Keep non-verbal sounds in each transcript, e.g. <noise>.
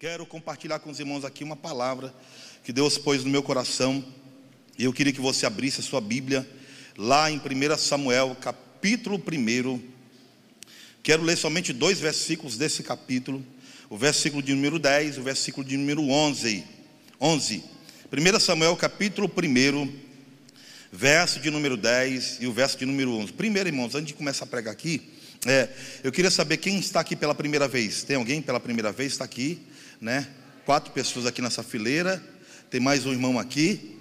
Quero compartilhar com os irmãos aqui uma palavra que Deus pôs no meu coração. E eu queria que você abrisse a sua Bíblia lá em 1 Samuel, capítulo 1. Quero ler somente dois versículos desse capítulo, o versículo de número 10 e o versículo de número 11. 11. 1 Samuel, capítulo 1, verso de número 10 e o verso de número 11. Primeiro, irmãos, antes de começar a pregar aqui, é, eu queria saber quem está aqui pela primeira vez. Tem alguém pela primeira vez? Está aqui? Né? Quatro pessoas aqui nessa fileira. Tem mais um irmão aqui.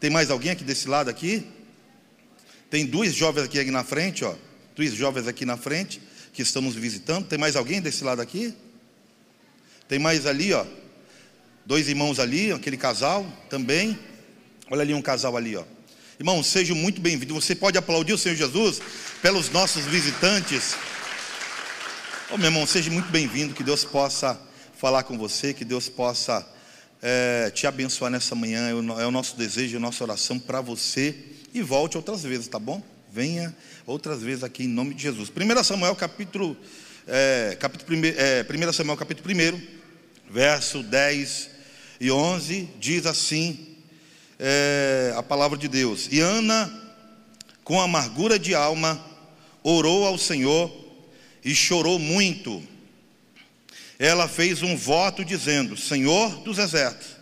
Tem mais alguém aqui desse lado aqui? Tem duas jovens aqui, aqui na frente, ó. Duas jovens aqui na frente que estão nos visitando. Tem mais alguém desse lado aqui? Tem mais ali, ó. Dois irmãos ali, aquele casal também. Olha ali um casal ali, ó. Irmão, seja muito bem-vindo. Você pode aplaudir o Senhor Jesus pelos nossos visitantes. Ô oh, meu irmão, seja muito bem-vindo. Que Deus possa falar com você, que Deus possa é, te abençoar nessa manhã. É o nosso desejo, a nossa oração para você. E volte outras vezes, tá bom? Venha outras vezes aqui em nome de Jesus. 1 Samuel capítulo, é, capítulo é, 1 Samuel capítulo 1, verso 10 e 11, diz assim é, a palavra de Deus. E Ana, com amargura de alma, orou ao Senhor e chorou muito ela fez um voto dizendo: Senhor dos exércitos,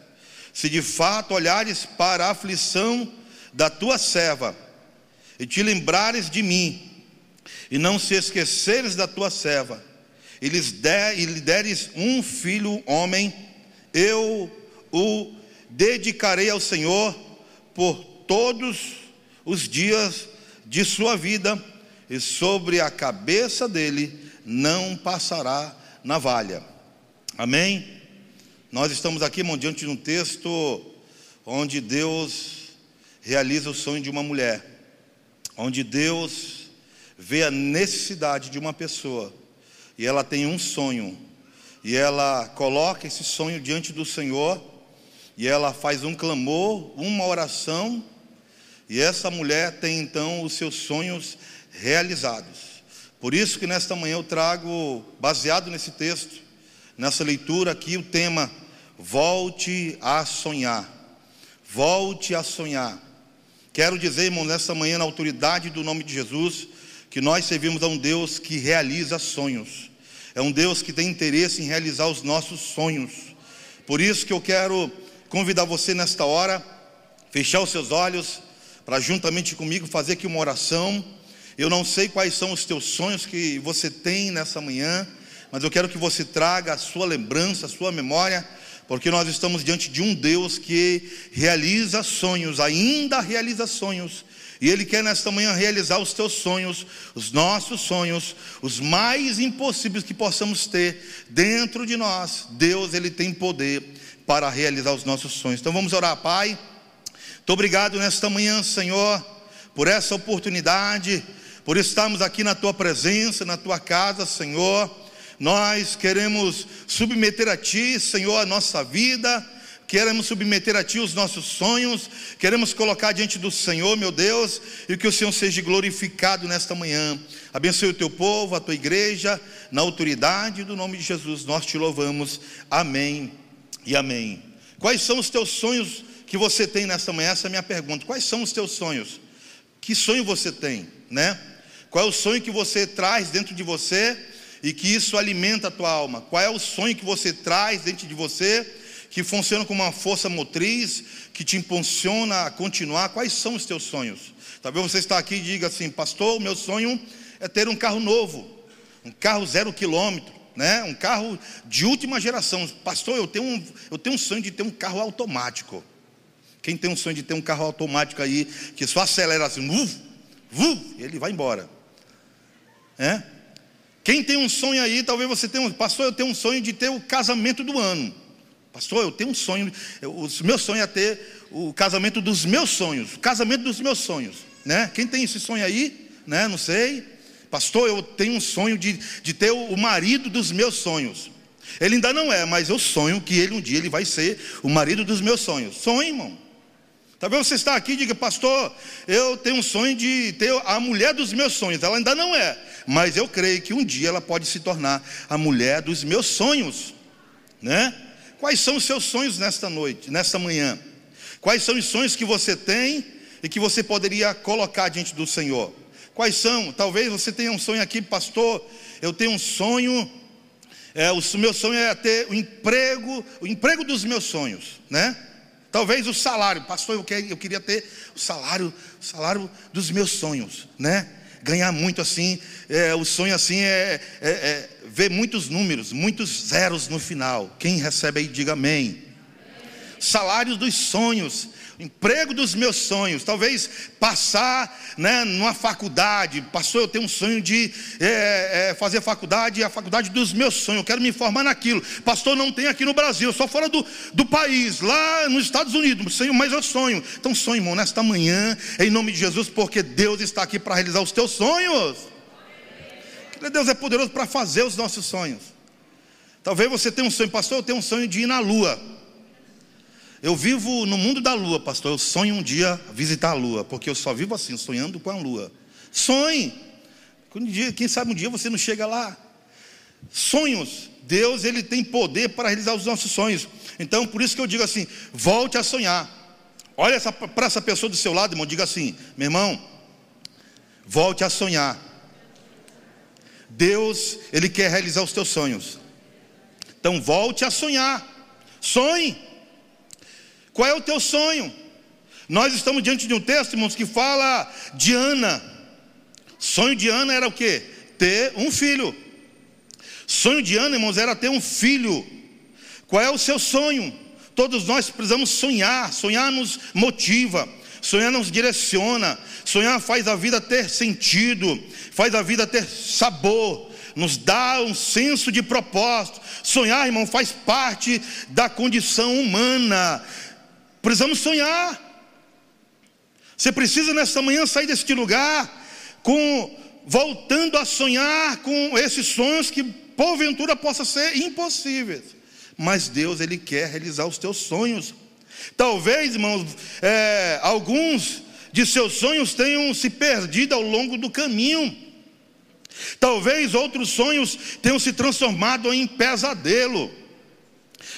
se de fato olhares para a aflição da tua serva e te lembrares de mim, e não se esqueceres da tua serva, e, lhes der, lhe deres um filho homem, eu o dedicarei ao Senhor por todos os dias de sua vida, e sobre a cabeça dele não passará navalha. Amém? Nós estamos aqui, irmão, diante de um texto onde Deus realiza o sonho de uma mulher, onde Deus vê a necessidade de uma pessoa e ela tem um sonho, e ela coloca esse sonho diante do Senhor, e ela faz um clamor, uma oração, e essa mulher tem então os seus sonhos realizados. Por isso que nesta manhã eu trago, baseado nesse texto, nessa leitura aqui, o tema Volte a sonhar. Volte a sonhar. Quero dizer, irmão, nesta manhã, na autoridade do nome de Jesus, que nós servimos a um Deus que realiza sonhos. É um Deus que tem interesse em realizar os nossos sonhos. Por isso que eu quero convidar você nesta hora, fechar os seus olhos, para juntamente comigo fazer aqui uma oração eu não sei quais são os teus sonhos que você tem nessa manhã, mas eu quero que você traga a sua lembrança, a sua memória, porque nós estamos diante de um Deus que realiza sonhos, ainda realiza sonhos, e Ele quer nesta manhã realizar os teus sonhos, os nossos sonhos, os mais impossíveis que possamos ter dentro de nós. Deus, Ele tem poder para realizar os nossos sonhos. Então vamos orar, Pai. Muito obrigado nesta manhã, Senhor, por essa oportunidade por estarmos aqui na tua presença, na tua casa, Senhor. Nós queremos submeter a Ti, Senhor, a nossa vida, queremos submeter a Ti os nossos sonhos, queremos colocar diante do Senhor, meu Deus, e que o Senhor seja glorificado nesta manhã. Abençoe o Teu povo, a Tua igreja, na autoridade do nome de Jesus, nós te louvamos. Amém e amém. Quais são os teus sonhos que você tem nesta manhã? Essa é a minha pergunta. Quais são os teus sonhos? Que sonho você tem, né? Qual é o sonho que você traz dentro de você e que isso alimenta a tua alma? Qual é o sonho que você traz dentro de você que funciona como uma força motriz que te impulsiona a continuar? Quais são os teus sonhos? Talvez você está aqui e diga assim, pastor, meu sonho é ter um carro novo, um carro zero quilômetro, né? Um carro de última geração. Pastor, eu tenho um, eu tenho um sonho de ter um carro automático. Quem tem um sonho de ter um carro automático aí que só acelera assim, uf, uf, ele vai embora. É? Quem tem um sonho aí, talvez você tenha um, pastor, eu tenho um sonho de ter o casamento do ano. Pastor, eu tenho um sonho, o meu sonho é ter o casamento dos meus sonhos, o casamento dos meus sonhos, né? Quem tem esse sonho aí, né? Não sei. Pastor, eu tenho um sonho de, de ter o marido dos meus sonhos. Ele ainda não é, mas eu sonho que ele um dia ele vai ser o marido dos meus sonhos. Sonho, irmão. Talvez você está aqui e diga, pastor, eu tenho um sonho de ter a mulher dos meus sonhos. Ela ainda não é, mas eu creio que um dia ela pode se tornar a mulher dos meus sonhos, né? Quais são os seus sonhos nesta noite, nesta manhã? Quais são os sonhos que você tem e que você poderia colocar diante do Senhor? Quais são? Talvez você tenha um sonho aqui, pastor. Eu tenho um sonho. É, o meu sonho é ter o emprego, o emprego dos meus sonhos, né? Talvez o salário, pastor, eu, queria, ter o salário, o salário dos meus sonhos, né? Ganhar muito assim, é, o sonho assim é, é, é ver muitos números, muitos zeros no final. Quem recebe aí, diga amém. Salário dos sonhos emprego dos meus sonhos, talvez passar né, numa faculdade, passou, eu tenho um sonho de é, é, fazer faculdade, a faculdade dos meus sonhos, eu quero me formar naquilo, pastor, não tem aqui no Brasil, só fora do, do país, lá nos Estados Unidos, mas eu sonho, então sonho, irmão, nesta manhã, em nome de Jesus, porque Deus está aqui para realizar os teus sonhos, Deus é poderoso para fazer os nossos sonhos, talvez você tenha um sonho, pastor, eu tenho um sonho de ir na lua, eu vivo no mundo da lua, pastor. Eu sonho um dia visitar a lua, porque eu só vivo assim, sonhando com a lua. Sonhe. Quem sabe um dia você não chega lá. Sonhos. Deus, ele tem poder para realizar os nossos sonhos. Então, por isso que eu digo assim: volte a sonhar. Olha para essa pessoa do seu lado, irmão, diga assim: meu irmão, volte a sonhar. Deus, ele quer realizar os teus sonhos. Então, volte a sonhar. Sonhe. Qual é o teu sonho? Nós estamos diante de um texto, irmãos, que fala de Ana. Sonho de Ana era o que? Ter um filho. Sonho de Ana, irmãos, era ter um filho. Qual é o seu sonho? Todos nós precisamos sonhar. Sonhar nos motiva, sonhar nos direciona. Sonhar faz a vida ter sentido, faz a vida ter sabor, nos dá um senso de propósito. Sonhar, irmão, faz parte da condição humana. Precisamos sonhar. Você precisa nesta manhã sair deste lugar com voltando a sonhar com esses sonhos que porventura possa ser impossíveis. Mas Deus ele quer realizar os teus sonhos. Talvez, irmãos, é, alguns de seus sonhos tenham se perdido ao longo do caminho. Talvez outros sonhos tenham se transformado em pesadelo.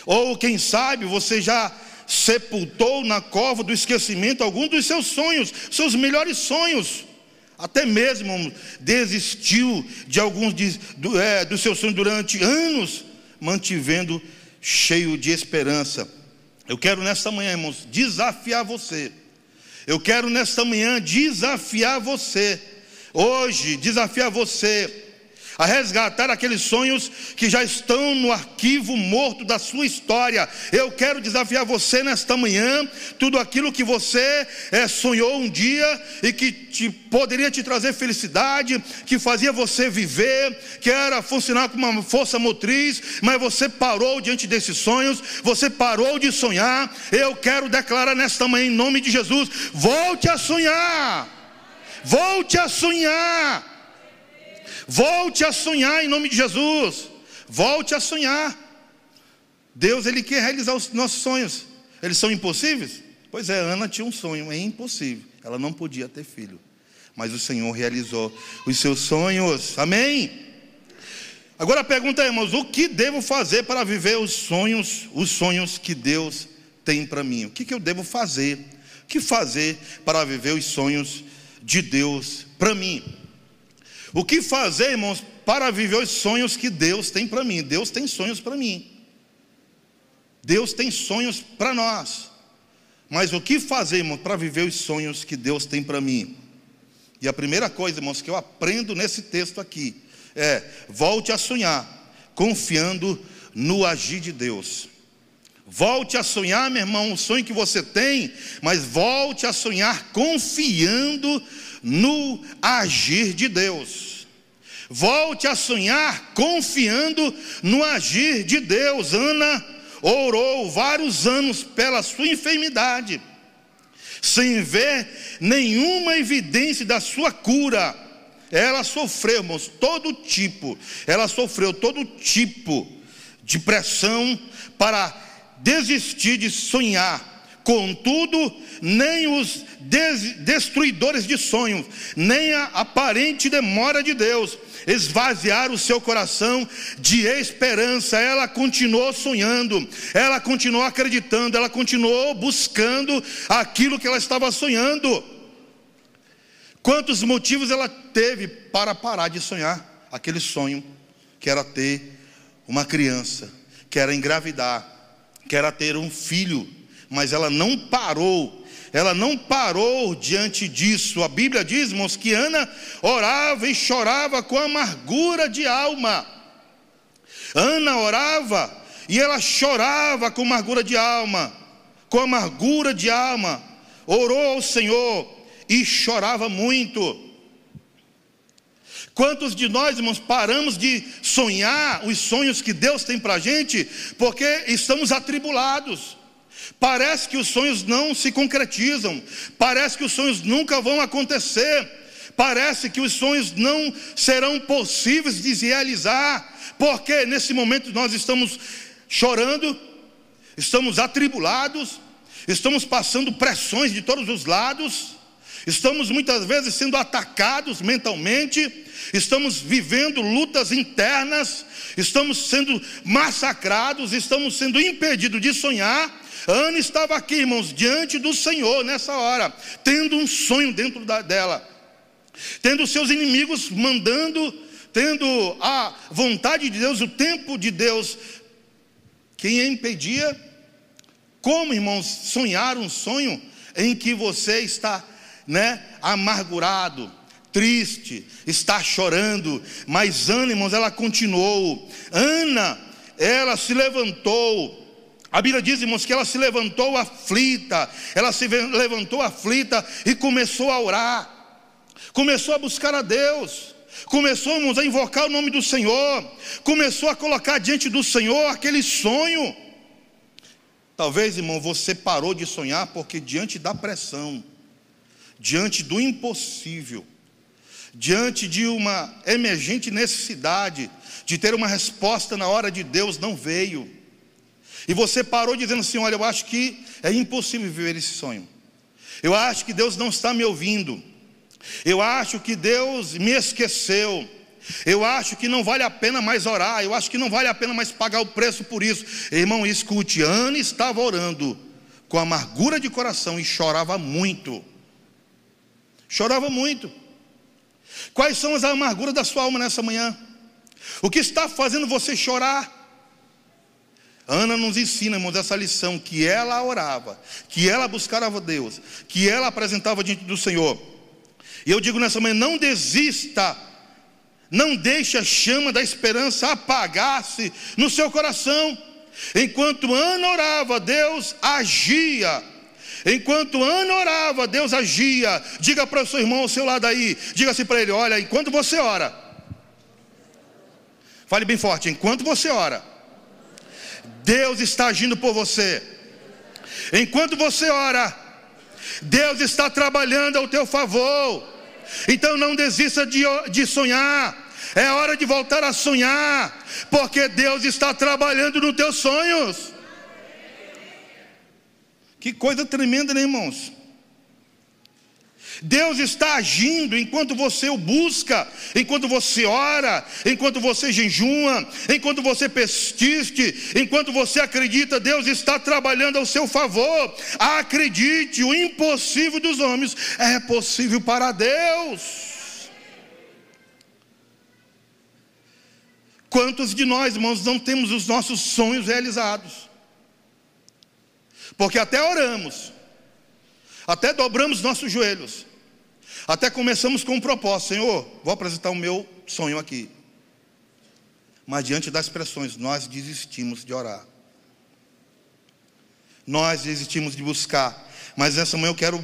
Ou quem sabe você já sepultou na cova do esquecimento alguns dos seus sonhos, seus melhores sonhos. Até mesmo desistiu de alguns de, do, é, dos seus sonhos durante anos, mantivendo cheio de esperança. Eu quero nesta manhã, irmãos, desafiar você. Eu quero nesta manhã desafiar você. Hoje, desafiar você a resgatar aqueles sonhos que já estão no arquivo morto da sua história. Eu quero desafiar você nesta manhã, tudo aquilo que você é, sonhou um dia e que te, poderia te trazer felicidade, que fazia você viver, que era funcionar como uma força motriz, mas você parou diante desses sonhos, você parou de sonhar. Eu quero declarar nesta manhã, em nome de Jesus: volte a sonhar. Volte a sonhar. Volte a sonhar em nome de Jesus. Volte a sonhar. Deus ele quer realizar os nossos sonhos. Eles são impossíveis? Pois é, Ana tinha um sonho, é impossível. Ela não podia ter filho. Mas o Senhor realizou os seus sonhos. Amém? Agora a pergunta é, irmãos, o que devo fazer para viver os sonhos, os sonhos que Deus tem para mim? O que, que eu devo fazer? O que fazer para viver os sonhos de Deus para mim? O que fazer, irmãos, para viver os sonhos que Deus tem para mim? Deus tem sonhos para mim. Deus tem sonhos para nós. Mas o que fazer, irmãos, para viver os sonhos que Deus tem para mim? E a primeira coisa, irmãos, que eu aprendo nesse texto aqui é: volte a sonhar, confiando no agir de Deus. Volte a sonhar, meu irmão, o sonho que você tem, mas volte a sonhar confiando no agir de Deus. Volte a sonhar confiando no agir de Deus. Ana orou vários anos pela sua enfermidade, sem ver nenhuma evidência da sua cura. Ela sofreu, irmãos, todo tipo, ela sofreu todo tipo de pressão para desistir de sonhar Contudo, nem os destruidores de sonhos, nem a aparente demora de Deus esvaziaram o seu coração de esperança. Ela continuou sonhando, ela continuou acreditando, ela continuou buscando aquilo que ela estava sonhando. Quantos motivos ela teve para parar de sonhar aquele sonho que era ter uma criança, que era engravidar, que era ter um filho, mas ela não parou ela não parou diante disso. A Bíblia diz, irmãos, que Ana orava e chorava com amargura de alma. Ana orava e ela chorava com amargura de alma, com amargura de alma. Orou ao Senhor e chorava muito. Quantos de nós, irmãos, paramos de sonhar os sonhos que Deus tem para a gente, porque estamos atribulados. Parece que os sonhos não se concretizam, parece que os sonhos nunca vão acontecer, parece que os sonhos não serão possíveis de realizar, porque nesse momento nós estamos chorando, estamos atribulados, estamos passando pressões de todos os lados, estamos muitas vezes sendo atacados mentalmente, estamos vivendo lutas internas, estamos sendo massacrados, estamos sendo impedidos de sonhar. Ana estava aqui, irmãos, diante do Senhor nessa hora, tendo um sonho dentro da, dela, tendo seus inimigos mandando, tendo a vontade de Deus, o tempo de Deus. Quem a impedia? Como, irmãos, sonhar um sonho em que você está, né, amargurado, triste, está chorando, mas Ana, irmãos, ela continuou. Ana, ela se levantou. A Bíblia diz, irmãos, que ela se levantou aflita, ela se levantou aflita e começou a orar, começou a buscar a Deus, começou, a invocar o nome do Senhor, começou a colocar diante do Senhor aquele sonho. Talvez, irmão, você parou de sonhar porque diante da pressão, diante do impossível, diante de uma emergente necessidade de ter uma resposta na hora de Deus, não veio. E você parou dizendo assim: Olha, eu acho que é impossível viver esse sonho. Eu acho que Deus não está me ouvindo. Eu acho que Deus me esqueceu. Eu acho que não vale a pena mais orar. Eu acho que não vale a pena mais pagar o preço por isso. Irmão, escute: Ana estava orando com amargura de coração e chorava muito. Chorava muito. Quais são as amarguras da sua alma nessa manhã? O que está fazendo você chorar? Ana nos ensina, irmãos, essa lição: que ela orava, que ela buscava Deus, que ela apresentava diante do Senhor. E eu digo nessa manhã: não desista, não deixe a chama da esperança apagar-se no seu coração. Enquanto Ana orava, Deus agia. Enquanto Ana orava, Deus agia. Diga para o seu irmão ao seu lado aí, diga assim para ele: olha, enquanto você ora, fale bem forte, enquanto você ora Deus está agindo por você. Enquanto você ora, Deus está trabalhando ao teu favor. Então não desista de, de sonhar. É hora de voltar a sonhar, porque Deus está trabalhando nos teus sonhos. Que coisa tremenda, né, irmãos? Deus está agindo enquanto você o busca, enquanto você ora, enquanto você jejuma, enquanto você persiste, enquanto você acredita, Deus está trabalhando ao seu favor. Acredite, o impossível dos homens é possível para Deus. Quantos de nós, irmãos, não temos os nossos sonhos realizados? Porque até oramos, até dobramos nossos joelhos, até começamos com um propósito, Senhor, vou apresentar o meu sonho aqui. Mas diante das pressões, nós desistimos de orar. Nós desistimos de buscar. Mas essa manhã eu quero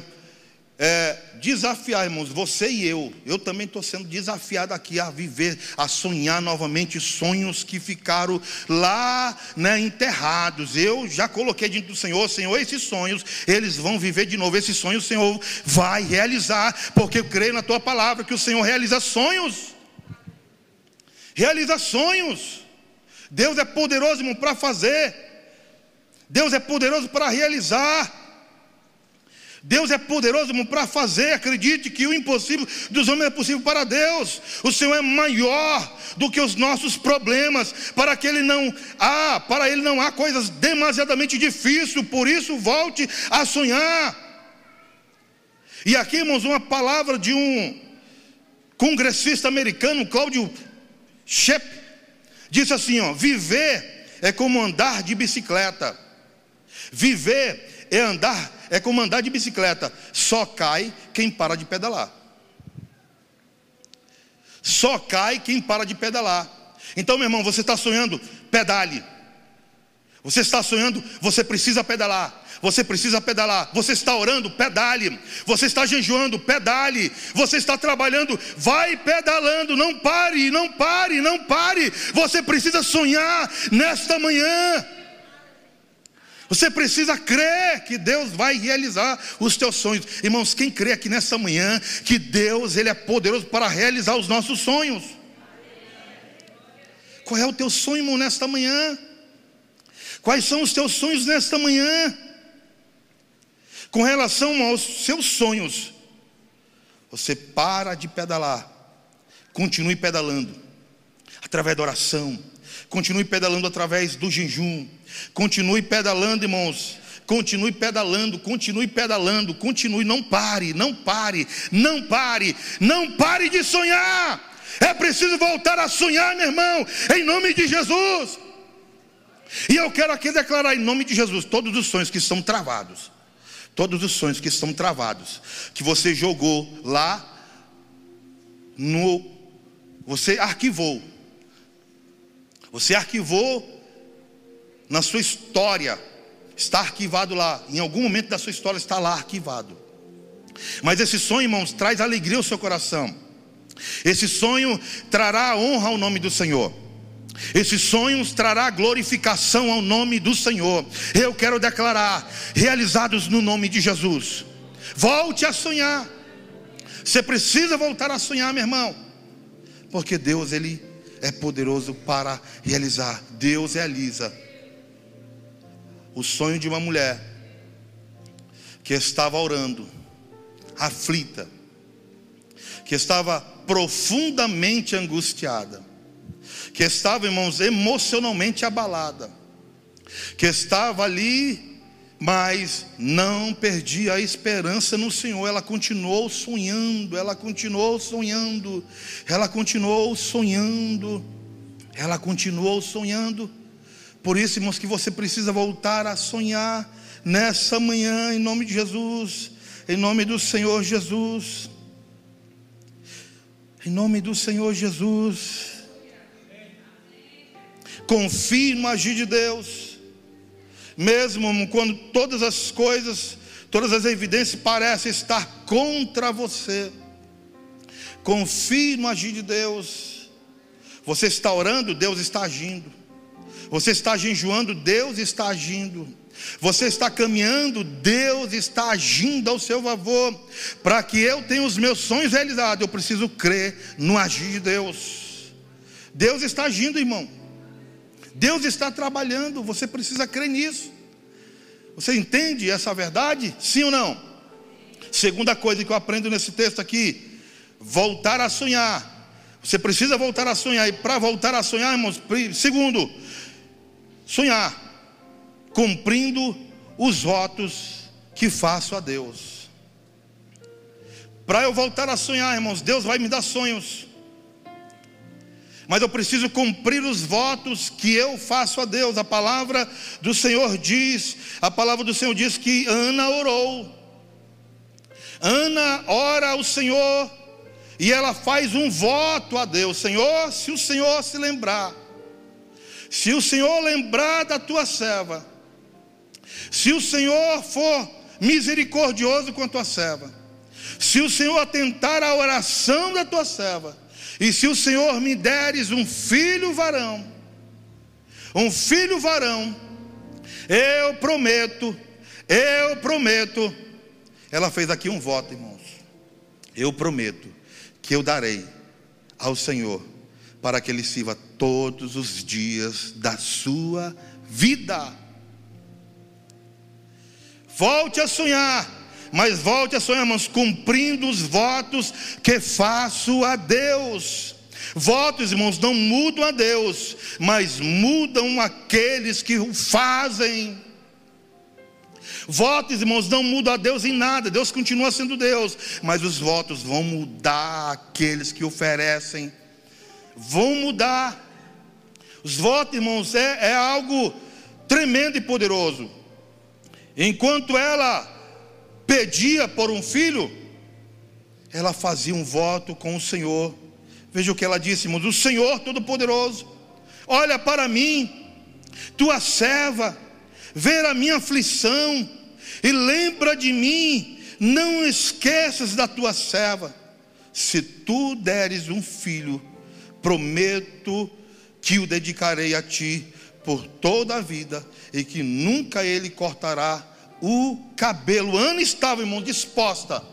é, desafiar, irmãos, você e eu, eu também estou sendo desafiado aqui a viver, a sonhar novamente sonhos que ficaram lá né, enterrados. Eu já coloquei diante do Senhor, Senhor, esses sonhos, eles vão viver de novo. Esses sonhos o Senhor vai realizar, porque eu creio na tua palavra que o Senhor realiza sonhos. Realiza sonhos. Deus é poderoso, irmão, para fazer. Deus é poderoso para realizar. Deus é poderoso para fazer, acredite que o impossível dos homens é possível para Deus. O Senhor é maior do que os nossos problemas, para que ele não há, para ele não há coisas demasiadamente difíceis, por isso volte a sonhar. E aqui, irmãos, uma palavra de um congressista americano, Cláudio Shep, disse assim: ó, viver é como andar de bicicleta. Viver é andar é como andar de bicicleta, só cai quem para de pedalar. Só cai quem para de pedalar. Então, meu irmão, você está sonhando, pedale. Você está sonhando, você precisa pedalar. Você precisa pedalar. Você está orando, pedale. Você está jejuando, pedale. Você está trabalhando, vai pedalando. Não pare, não pare, não pare. Você precisa sonhar nesta manhã. Você precisa crer que Deus vai realizar os teus sonhos. Irmãos, quem crê aqui nessa manhã que Deus ele é poderoso para realizar os nossos sonhos? Qual é o teu sonho irmão, nesta manhã? Quais são os teus sonhos nesta manhã? Com relação aos seus sonhos, você para de pedalar, continue pedalando, através da oração, continue pedalando através do jejum, Continue pedalando, irmãos. Continue pedalando, continue pedalando, continue, não pare, não pare, não pare, não pare de sonhar. É preciso voltar a sonhar, meu irmão, em nome de Jesus. E eu quero aqui declarar em nome de Jesus todos os sonhos que estão travados. Todos os sonhos que estão travados, que você jogou lá no você arquivou. Você arquivou na sua história, está arquivado lá, em algum momento da sua história está lá arquivado. Mas esse sonho, irmãos, traz alegria ao seu coração. Esse sonho trará honra ao nome do Senhor. Esses sonhos trará glorificação ao nome do Senhor. Eu quero declarar, realizados no nome de Jesus. Volte a sonhar. Você precisa voltar a sonhar, meu irmão. Porque Deus ele é poderoso para realizar. Deus realiza o sonho de uma mulher que estava orando, aflita, que estava profundamente angustiada, que estava, irmãos, emocionalmente abalada, que estava ali, mas não perdia a esperança no Senhor, ela continuou sonhando, ela continuou sonhando, ela continuou sonhando, ela continuou sonhando. Por isso, irmãos, que você precisa voltar a sonhar nessa manhã, em nome de Jesus, em nome do Senhor Jesus. Em nome do Senhor Jesus. Confie no agir de Deus, mesmo quando todas as coisas, todas as evidências parecem estar contra você. Confie no agir de Deus. Você está orando, Deus está agindo. Você está jejuando, Deus está agindo. Você está caminhando, Deus está agindo ao seu favor. Para que eu tenha os meus sonhos realizados, eu preciso crer no agir de Deus. Deus está agindo, irmão. Deus está trabalhando, você precisa crer nisso. Você entende essa verdade? Sim ou não? Segunda coisa que eu aprendo nesse texto aqui: voltar a sonhar. Você precisa voltar a sonhar, e para voltar a sonhar, irmãos, segundo, sonhar, cumprindo os votos que faço a Deus. Para eu voltar a sonhar, irmãos, Deus vai me dar sonhos. Mas eu preciso cumprir os votos que eu faço a Deus. A palavra do Senhor diz, a palavra do Senhor diz que Ana orou. Ana ora ao Senhor e ela faz um voto a Deus. Senhor, se o Senhor se lembrar se o Senhor lembrar da tua serva, se o Senhor for misericordioso com a tua serva, se o Senhor atentar à oração da tua serva, e se o Senhor me deres um filho varão, um filho varão, eu prometo, eu prometo. Ela fez aqui um voto, irmãos. Eu prometo que eu darei ao Senhor para que ele sirva todos os dias da sua vida. Volte a sonhar, mas volte a sonhar, irmãos, cumprindo os votos que faço a Deus. Votos, irmãos, não mudam a Deus, mas mudam aqueles que o fazem. Votos, irmãos, não mudam a Deus em nada, Deus continua sendo Deus, mas os votos vão mudar aqueles que oferecem, vão mudar. Os votos, irmãos, é, é algo tremendo e poderoso. Enquanto ela pedia por um filho, ela fazia um voto com o Senhor. Veja o que ela disse, irmãos: O Senhor Todo-Poderoso, olha para mim, tua serva, ver a minha aflição e lembra de mim, não esqueças da tua serva. Se tu deres um filho, prometo que o dedicarei a ti por toda a vida e que nunca ele cortará o cabelo. Ana estava, irmão, disposta.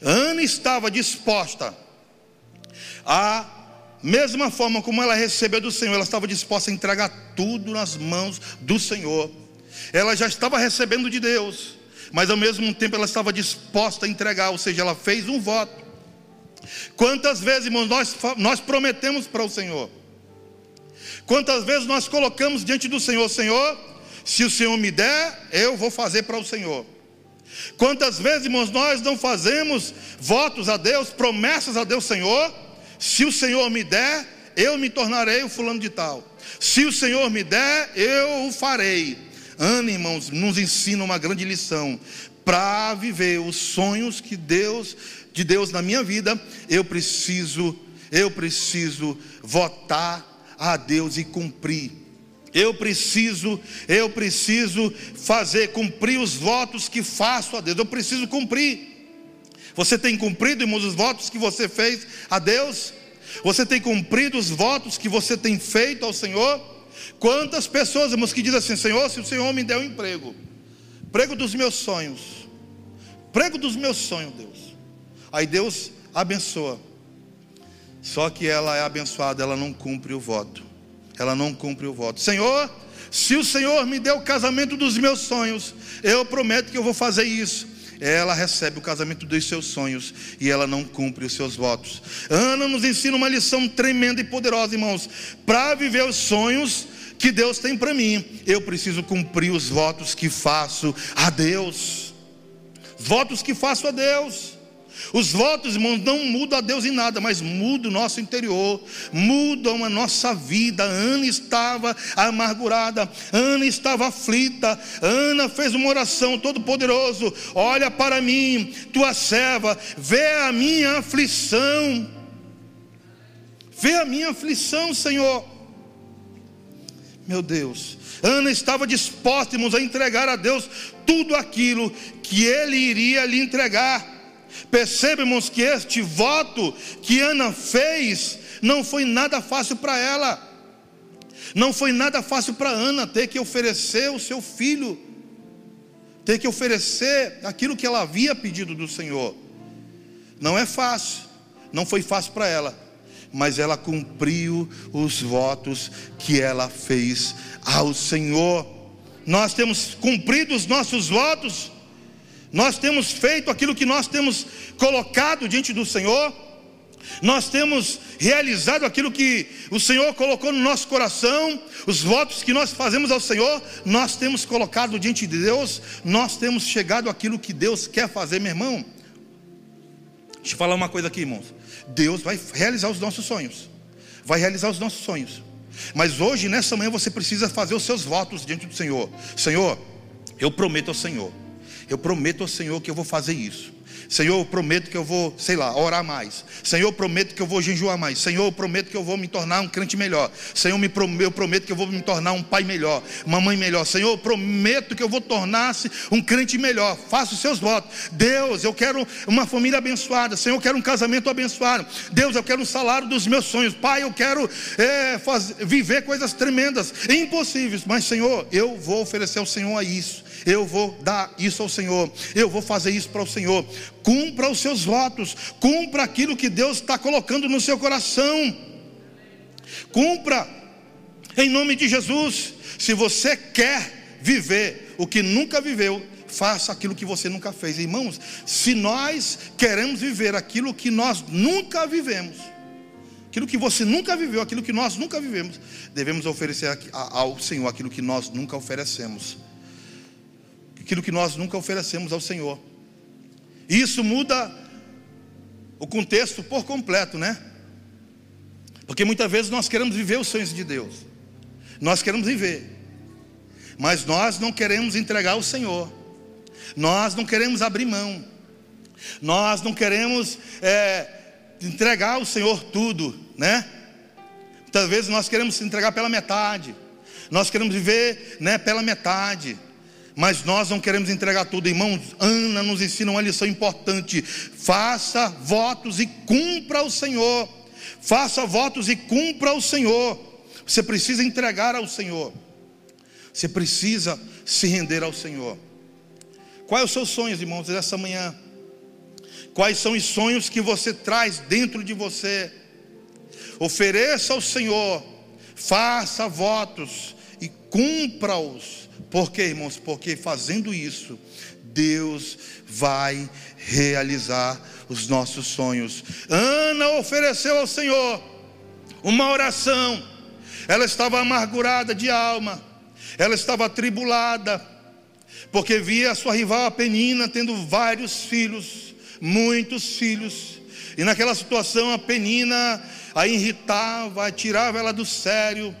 Ana estava disposta a mesma forma como ela recebeu do Senhor, ela estava disposta a entregar tudo nas mãos do Senhor. Ela já estava recebendo de Deus, mas ao mesmo tempo ela estava disposta a entregar, ou seja, ela fez um voto. Quantas vezes, irmãos, nós, nós prometemos para o Senhor? Quantas vezes nós colocamos diante do Senhor, Senhor, se o Senhor me der, eu vou fazer para o Senhor. Quantas vezes, irmãos, nós não fazemos votos a Deus, promessas a Deus, Senhor, se o Senhor me der, eu me tornarei o fulano de tal. Se o Senhor me der, eu o farei. Ana, irmãos, nos ensina uma grande lição. Para viver os sonhos que Deus, de Deus na minha vida, eu preciso, eu preciso votar a Deus e cumprir. Eu preciso, eu preciso fazer, cumprir os votos que faço a Deus. Eu preciso cumprir. Você tem cumprido, irmãos, os votos que você fez a Deus? Você tem cumprido os votos que você tem feito ao Senhor? Quantas pessoas, irmãos, que dizem assim: Senhor, se o Senhor me der um emprego, emprego dos meus sonhos, emprego dos meus sonhos, Deus. Aí Deus abençoa. Só que ela é abençoada, ela não cumpre o voto ela não cumpre o voto. Senhor, se o Senhor me der o casamento dos meus sonhos, eu prometo que eu vou fazer isso. Ela recebe o casamento dos seus sonhos e ela não cumpre os seus votos. Ana nos ensina uma lição tremenda e poderosa, irmãos. Para viver os sonhos que Deus tem para mim, eu preciso cumprir os votos que faço a Deus. Votos que faço a Deus. Os votos, não mudam a Deus em nada, mas mudam o nosso interior, mudam a nossa vida. Ana estava amargurada, Ana estava aflita, Ana fez uma oração todo-poderoso: olha para mim, tua serva, vê a minha aflição, vê a minha aflição, Senhor. Meu Deus, Ana estava disposta, irmãos, a entregar a Deus tudo aquilo que Ele iria lhe entregar. Percebemos que este voto que Ana fez não foi nada fácil para ela. Não foi nada fácil para Ana ter que oferecer o seu filho, ter que oferecer aquilo que ela havia pedido do Senhor. Não é fácil, não foi fácil para ela, mas ela cumpriu os votos que ela fez ao Senhor. Nós temos cumprido os nossos votos nós temos feito aquilo que nós temos colocado diante do Senhor, nós temos realizado aquilo que o Senhor colocou no nosso coração, os votos que nós fazemos ao Senhor, nós temos colocado diante de Deus, nós temos chegado àquilo que Deus quer fazer, meu irmão. Deixa eu falar uma coisa aqui, irmãos. Deus vai realizar os nossos sonhos, vai realizar os nossos sonhos. Mas hoje, nessa manhã, você precisa fazer os seus votos diante do Senhor. Senhor, eu prometo ao Senhor eu prometo ao Senhor que eu vou fazer isso. Senhor, eu prometo que eu vou, sei lá, orar mais. Senhor, eu prometo que eu vou jejuar mais. Senhor, eu prometo que eu vou me tornar um crente melhor. Senhor, eu prometo que eu vou me tornar um pai melhor, uma mãe melhor. Senhor, eu prometo que eu vou tornar-se um crente melhor. Faça os seus votos. Deus, eu quero uma família abençoada. Senhor, eu quero um casamento abençoado. Deus, eu quero um salário dos meus sonhos. Pai, eu quero é, fazer, viver coisas tremendas, impossíveis. Mas, Senhor, eu vou oferecer ao Senhor a isso eu vou dar isso ao Senhor, eu vou fazer isso para o Senhor. Cumpra os seus votos, cumpra aquilo que Deus está colocando no seu coração. Cumpra, em nome de Jesus. Se você quer viver o que nunca viveu, faça aquilo que você nunca fez. Irmãos, se nós queremos viver aquilo que nós nunca vivemos, aquilo que você nunca viveu, aquilo que nós nunca vivemos, devemos oferecer ao Senhor aquilo que nós nunca oferecemos. Aquilo que nós nunca oferecemos ao Senhor. Isso muda o contexto por completo, né? Porque muitas vezes nós queremos viver os sonhos de Deus. Nós queremos viver. Mas nós não queremos entregar ao Senhor. Nós não queremos abrir mão. Nós não queremos é, entregar ao Senhor tudo, né? Muitas vezes nós queremos se entregar pela metade. Nós queremos viver, né, pela metade. Mas nós não queremos entregar tudo, irmãos. Ana nos ensina uma lição importante: faça votos e cumpra o Senhor. Faça votos e cumpra o Senhor. Você precisa entregar ao Senhor. Você precisa se render ao Senhor. Quais os seus sonhos, irmãos, dessa manhã? Quais são os sonhos que você traz dentro de você? Ofereça ao Senhor, faça votos e cumpra-os. Por quê, irmãos? Porque fazendo isso, Deus vai realizar os nossos sonhos. Ana ofereceu ao Senhor uma oração. Ela estava amargurada de alma, ela estava atribulada, porque via a sua rival a Penina tendo vários filhos, muitos filhos. E naquela situação a Penina a irritava, tirava ela do sério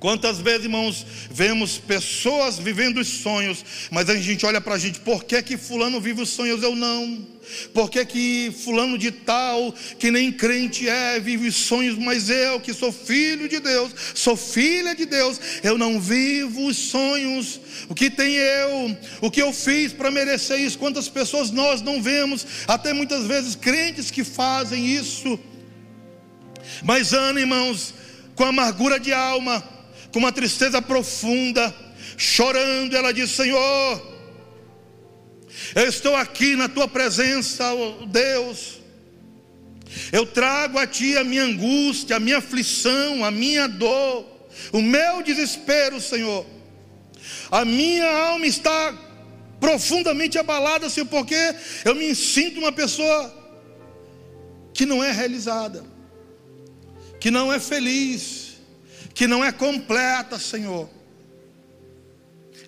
Quantas vezes, irmãos, vemos pessoas vivendo os sonhos, mas a gente olha para a gente, por que que fulano vive os sonhos, eu não? Por que que fulano de tal, que nem crente é, vive os sonhos, mas eu que sou filho de Deus, sou filha de Deus, eu não vivo os sonhos, o que tem eu, o que eu fiz para merecer isso, quantas pessoas nós não vemos, até muitas vezes crentes que fazem isso, mas Ana, irmãos, com amargura de alma, com uma tristeza profunda, chorando, ela diz: Senhor, eu estou aqui na tua presença, oh Deus. Eu trago a ti a minha angústia, a minha aflição, a minha dor, o meu desespero, Senhor. A minha alma está profundamente abalada, Senhor, porque eu me sinto uma pessoa que não é realizada, que não é feliz que não é completa, Senhor.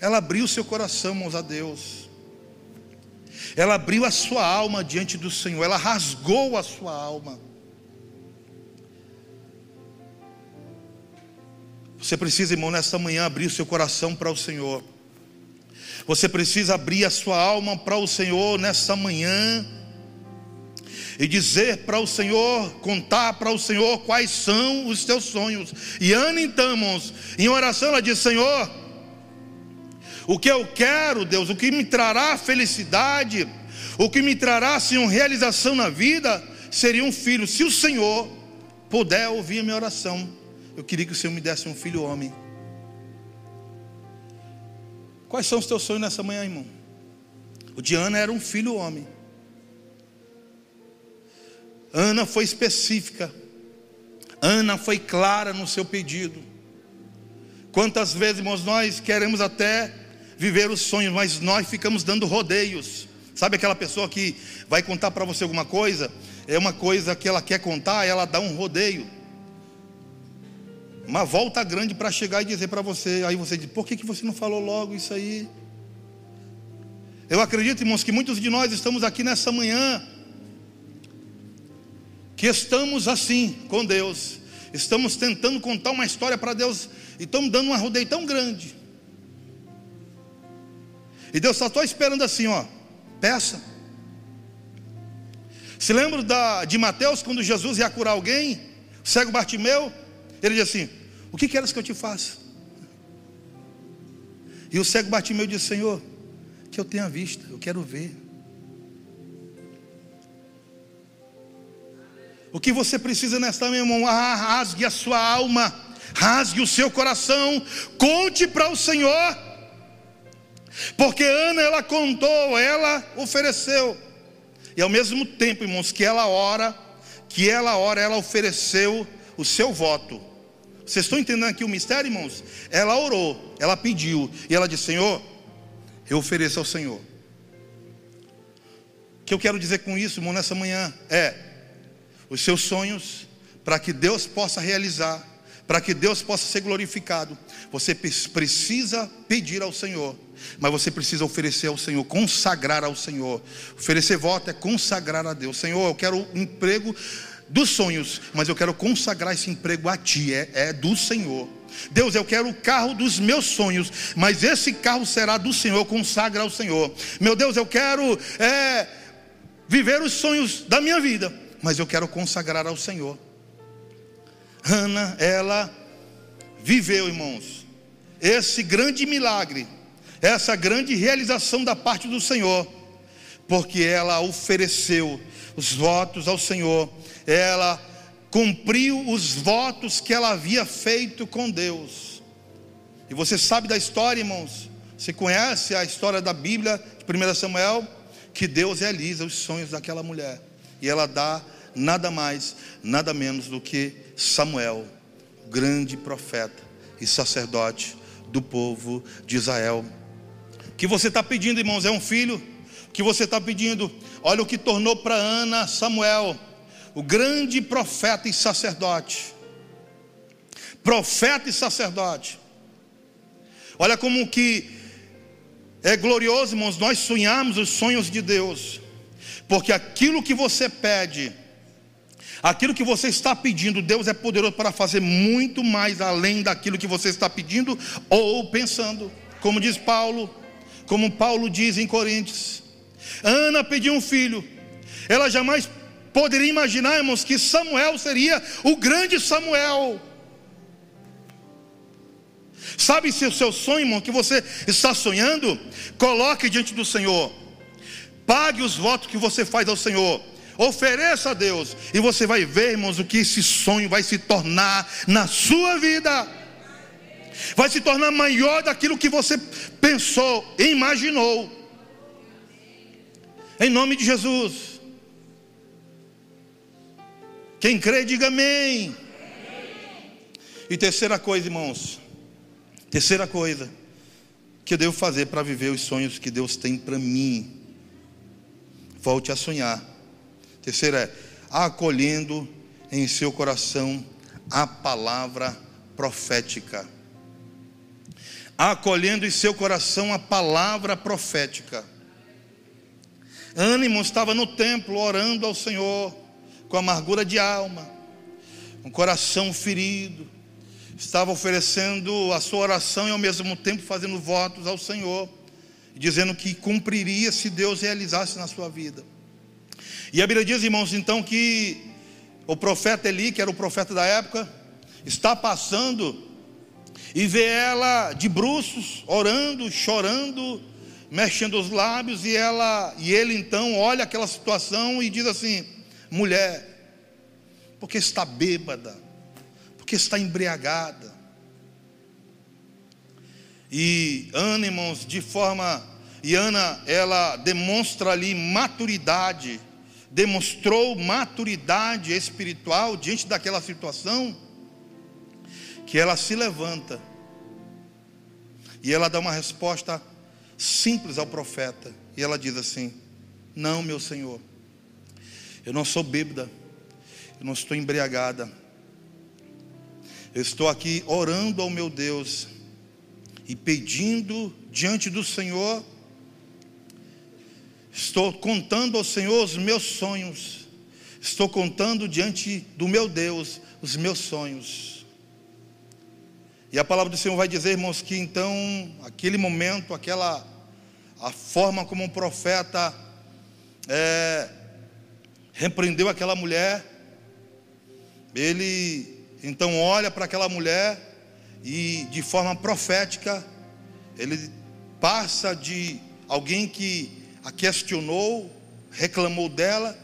Ela abriu seu coração, irmãos, a Deus. Ela abriu a sua alma diante do Senhor, ela rasgou a sua alma. Você precisa, irmão, nesta manhã abrir o seu coração para o Senhor. Você precisa abrir a sua alma para o Senhor nessa manhã e dizer para o Senhor, contar para o Senhor quais são os teus sonhos. E Ana, então, em oração, ela diz: Senhor, o que eu quero, Deus, o que me trará felicidade, o que me trará, Senhor, realização na vida, seria um filho. Se o Senhor puder ouvir a minha oração, eu queria que o Senhor me desse um filho homem. Quais são os teus sonhos nessa manhã, irmão? O de Ana era um filho homem. Ana foi específica. Ana foi clara no seu pedido. Quantas vezes, irmãos, nós queremos até viver os sonhos, mas nós ficamos dando rodeios. Sabe aquela pessoa que vai contar para você alguma coisa? É uma coisa que ela quer contar, ela dá um rodeio. Uma volta grande para chegar e dizer para você. Aí você diz: por que, que você não falou logo isso aí? Eu acredito, irmãos, que muitos de nós estamos aqui nessa manhã que estamos assim com Deus, estamos tentando contar uma história para Deus e estamos dando uma rodeio tão grande. E Deus só está esperando assim, ó, peça. Se lembra da, de Mateus, quando Jesus ia curar alguém, o cego Bartimeu, ele diz assim: O que queres que eu te faça? E o cego Bartimeu disse: Senhor, que eu tenha vista, eu quero ver. O que você precisa nesta minha mão? Ah, rasgue a sua alma, rasgue o seu coração, conte para o Senhor. Porque Ana ela contou, ela ofereceu. E ao mesmo tempo, irmãos, que ela ora, que ela ora, ela ofereceu o seu voto. Vocês estão entendendo aqui o mistério, irmãos? Ela orou, ela pediu, e ela disse: Senhor, eu ofereço ao Senhor. O que eu quero dizer com isso, irmão, nessa manhã é os seus sonhos, para que Deus possa realizar, para que Deus possa ser glorificado, você precisa pedir ao Senhor, mas você precisa oferecer ao Senhor, consagrar ao Senhor. Oferecer voto é consagrar a Deus. Senhor, eu quero um emprego dos sonhos, mas eu quero consagrar esse emprego a Ti, é, é do Senhor. Deus, eu quero o carro dos meus sonhos, mas esse carro será do Senhor, consagra ao Senhor. Meu Deus, eu quero é, viver os sonhos da minha vida, mas eu quero consagrar ao Senhor. Ana, ela viveu, irmãos, esse grande milagre, essa grande realização da parte do Senhor, porque ela ofereceu os votos ao Senhor, ela cumpriu os votos que ela havia feito com Deus. E você sabe da história, irmãos? Você conhece a história da Bíblia de 1 Samuel? Que Deus realiza os sonhos daquela mulher. E ela dá nada mais, nada menos do que Samuel, grande profeta e sacerdote do povo de Israel. O que você está pedindo, irmãos, é um filho? O que você está pedindo? Olha o que tornou para Ana Samuel o grande profeta e sacerdote. Profeta e sacerdote. Olha como que é glorioso, irmãos, nós sonharmos os sonhos de Deus. Porque aquilo que você pede, aquilo que você está pedindo, Deus é poderoso para fazer muito mais além daquilo que você está pedindo ou pensando. Como diz Paulo, como Paulo diz em Coríntios. Ana pediu um filho. Ela jamais poderia imaginar, irmãos, que Samuel seria o grande Samuel. Sabe se o seu sonho, irmão, que você está sonhando, coloque diante do Senhor. Pague os votos que você faz ao Senhor. Ofereça a Deus. E você vai ver, irmãos, o que esse sonho vai se tornar na sua vida. Vai se tornar maior daquilo que você pensou imaginou. Em nome de Jesus. Quem crê, diga amém. E terceira coisa, irmãos. Terceira coisa que eu devo fazer para viver os sonhos que Deus tem para mim. Volte a sonhar. Terceira é acolhendo em seu coração a palavra profética. Acolhendo em seu coração a palavra profética. Ânimo estava no templo orando ao Senhor com amargura de alma, um coração ferido, estava oferecendo a sua oração e ao mesmo tempo fazendo votos ao Senhor, dizendo que cumpriria se Deus realizasse na sua vida. E a Bíblia diz, irmãos, então que o profeta Eli, que era o profeta da época, está passando e vê ela de bruços, orando, chorando, mexendo os lábios e ela e ele então olha aquela situação e diz assim: mulher, porque está bêbada, porque está embriagada. E Ana, irmãos, de forma. E Ana, ela demonstra ali maturidade, demonstrou maturidade espiritual diante daquela situação, que ela se levanta e ela dá uma resposta simples ao profeta. E ela diz assim: Não, meu senhor, eu não sou bêbada, eu não estou embriagada. Eu estou aqui orando ao meu Deus e pedindo diante do Senhor. Estou contando ao Senhor os meus sonhos. Estou contando diante do meu Deus os meus sonhos. E a palavra do Senhor vai dizer, irmãos, que então, aquele momento, aquela, a forma como um profeta é, repreendeu aquela mulher. Ele então olha para aquela mulher e de forma profética ele passa de alguém que a questionou, reclamou dela,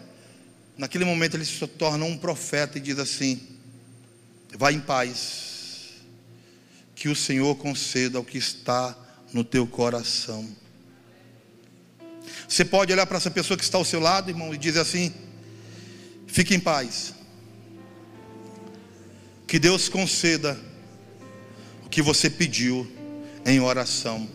naquele momento ele se torna um profeta e diz assim: Vai em paz, que o Senhor conceda o que está no teu coração. Você pode olhar para essa pessoa que está ao seu lado, irmão, e dizer assim: Fique em paz. Que Deus conceda o que você pediu em oração.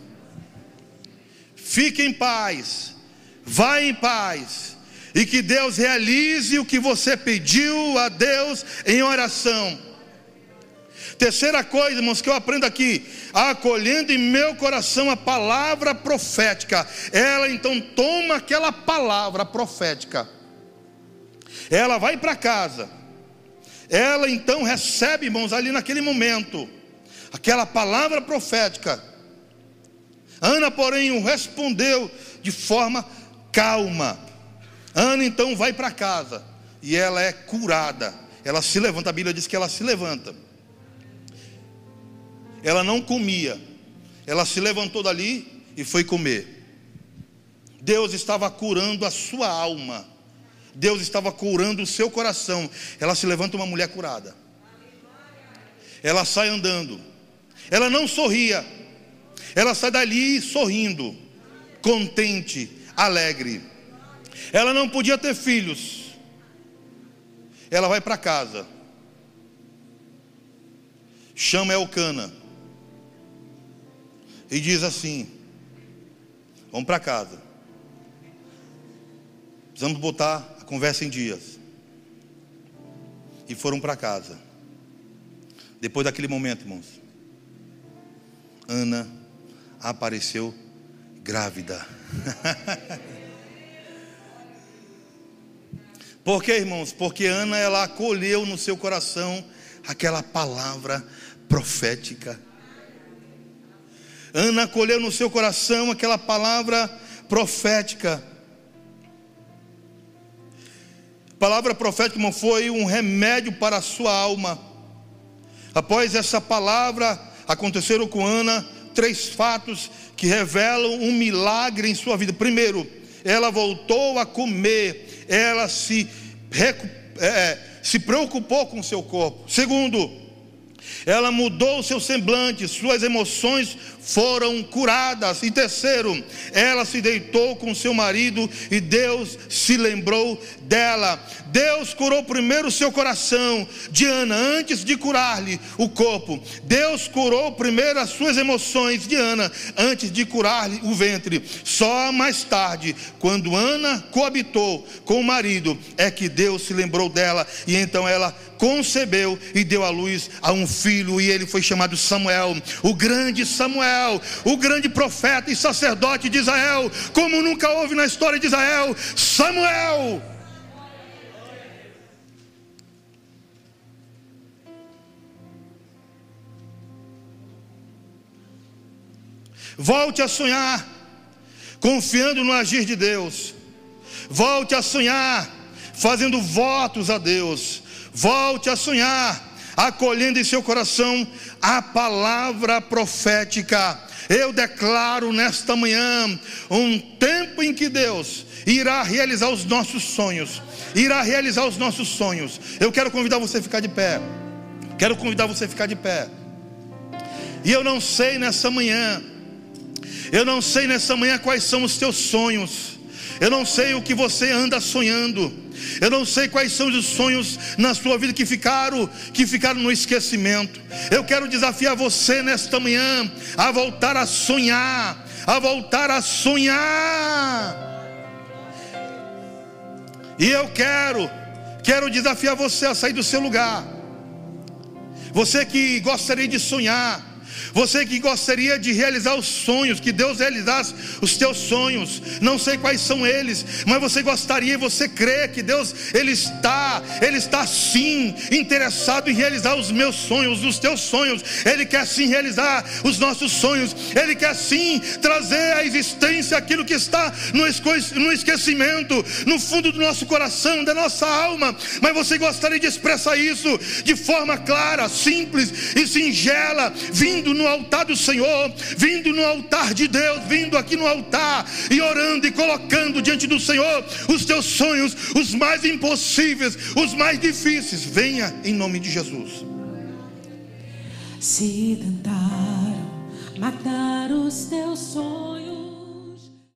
Fique em paz, vá em paz, e que Deus realize o que você pediu a Deus em oração. Terceira coisa, irmãos, que eu aprendo aqui, acolhendo em meu coração a palavra profética. Ela então toma aquela palavra profética. Ela vai para casa. Ela então recebe, irmãos, ali naquele momento, aquela palavra profética. Ana, porém, o respondeu de forma calma. Ana então vai para casa e ela é curada. Ela se levanta, a Bíblia diz que ela se levanta. Ela não comia, ela se levantou dali e foi comer. Deus estava curando a sua alma, Deus estava curando o seu coração. Ela se levanta uma mulher curada, ela sai andando, ela não sorria, ela sai dali sorrindo, contente, alegre. Ela não podia ter filhos. Ela vai para casa. Chama Elcana. E diz assim: Vamos para casa. Precisamos botar a conversa em dias. E foram para casa. Depois daquele momento, irmãos, Ana apareceu grávida. <laughs> Por quê, irmãos? Porque Ana ela acolheu no seu coração aquela palavra profética. Ana acolheu no seu coração aquela palavra profética. Palavra profética irmão, foi um remédio para a sua alma. Após essa palavra, aconteceram com Ana três fatos que revelam um milagre em sua vida. Primeiro, ela voltou a comer, ela se, é, se preocupou com seu corpo. Segundo, ela mudou seu semblante, suas emoções foram curadas. E terceiro, ela se deitou com seu marido e Deus se lembrou dela. Deus curou primeiro o seu coração de Ana antes de curar-lhe o corpo. Deus curou primeiro as suas emoções de Ana antes de curar-lhe o ventre. Só mais tarde, quando Ana coabitou com o marido, é que Deus se lembrou dela e então ela concebeu e deu à luz a um filho e ele foi chamado Samuel, o grande Samuel, o grande profeta e sacerdote de Israel, como nunca houve na história de Israel, Samuel. Volte a sonhar, confiando no agir de Deus. Volte a sonhar, fazendo votos a Deus. Volte a sonhar, acolhendo em seu coração a palavra profética. Eu declaro nesta manhã um tempo em que Deus irá realizar os nossos sonhos. Irá realizar os nossos sonhos. Eu quero convidar você a ficar de pé. Quero convidar você a ficar de pé. E eu não sei nessa manhã eu não sei nessa manhã quais são os teus sonhos. Eu não sei o que você anda sonhando. Eu não sei quais são os sonhos na sua vida que ficaram, que ficaram no esquecimento. Eu quero desafiar você nesta manhã a voltar a sonhar, a voltar a sonhar. E eu quero, quero desafiar você a sair do seu lugar. Você que gostaria de sonhar, você que gostaria de realizar os sonhos, que Deus realizasse os teus sonhos. Não sei quais são eles, mas você gostaria e você crê que Deus ele está, ele está sim interessado em realizar os meus sonhos, os teus sonhos. Ele quer sim realizar os nossos sonhos. Ele quer sim trazer à existência aquilo que está no esquecimento, no fundo do nosso coração, da nossa alma. Mas você gostaria de expressar isso de forma clara, simples e singela, vindo no no altar do Senhor, vindo no altar de Deus, vindo aqui no altar e orando e colocando diante do Senhor os teus sonhos, os mais impossíveis, os mais difíceis. Venha em nome de Jesus. Se tentaram matar os teus sonhos